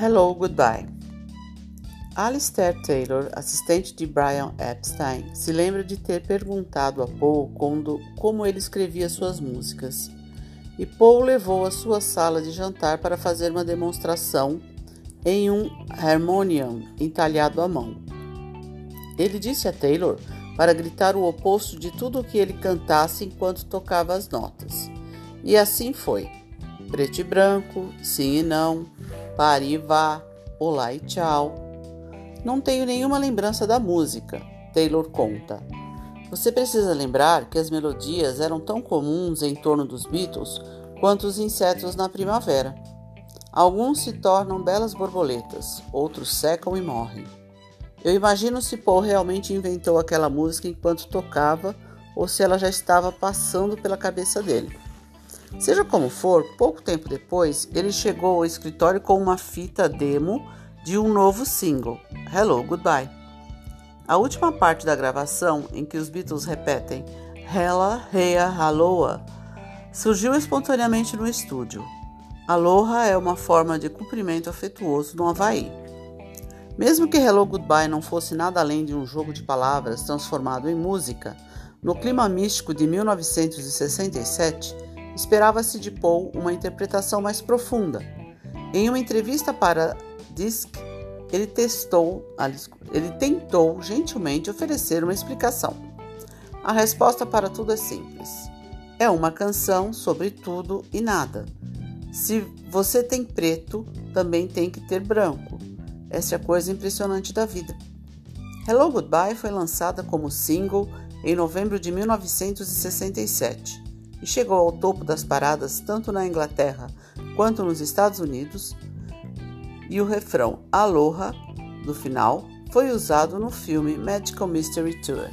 Hello, Goodbye. Alistair Taylor, assistente de Brian Epstein, se lembra de ter perguntado a Paul quando, como ele escrevia suas músicas. E Paul levou a sua sala de jantar para fazer uma demonstração em um harmonium entalhado à mão. Ele disse a Taylor para gritar o oposto de tudo o que ele cantasse enquanto tocava as notas. E assim foi. Preto e branco, sim e não, pare vá, olá e tchau. Não tenho nenhuma lembrança da música, Taylor conta. Você precisa lembrar que as melodias eram tão comuns em torno dos Beatles quanto os insetos na primavera. Alguns se tornam belas borboletas, outros secam e morrem. Eu imagino se Paul realmente inventou aquela música enquanto tocava ou se ela já estava passando pela cabeça dele. Seja como for, pouco tempo depois, ele chegou ao escritório com uma fita demo de um novo single, Hello Goodbye. A última parte da gravação, em que os Beatles repetem Hella, Heia, Aloha, surgiu espontaneamente no estúdio. Aloha é uma forma de cumprimento afetuoso no Havaí. Mesmo que Hello Goodbye não fosse nada além de um jogo de palavras transformado em música, no clima místico de 1967, esperava-se de Paul uma interpretação mais profunda. Em uma entrevista para Disc, ele testou, ele tentou gentilmente oferecer uma explicação. A resposta para tudo é simples. É uma canção sobre tudo e nada. Se você tem preto, também tem que ter branco. Essa é a coisa impressionante da vida. Hello Goodbye foi lançada como single em novembro de 1967 e chegou ao topo das paradas tanto na Inglaterra quanto nos Estados Unidos. E o refrão Aloha, do final, foi usado no filme Magical Mystery Tour.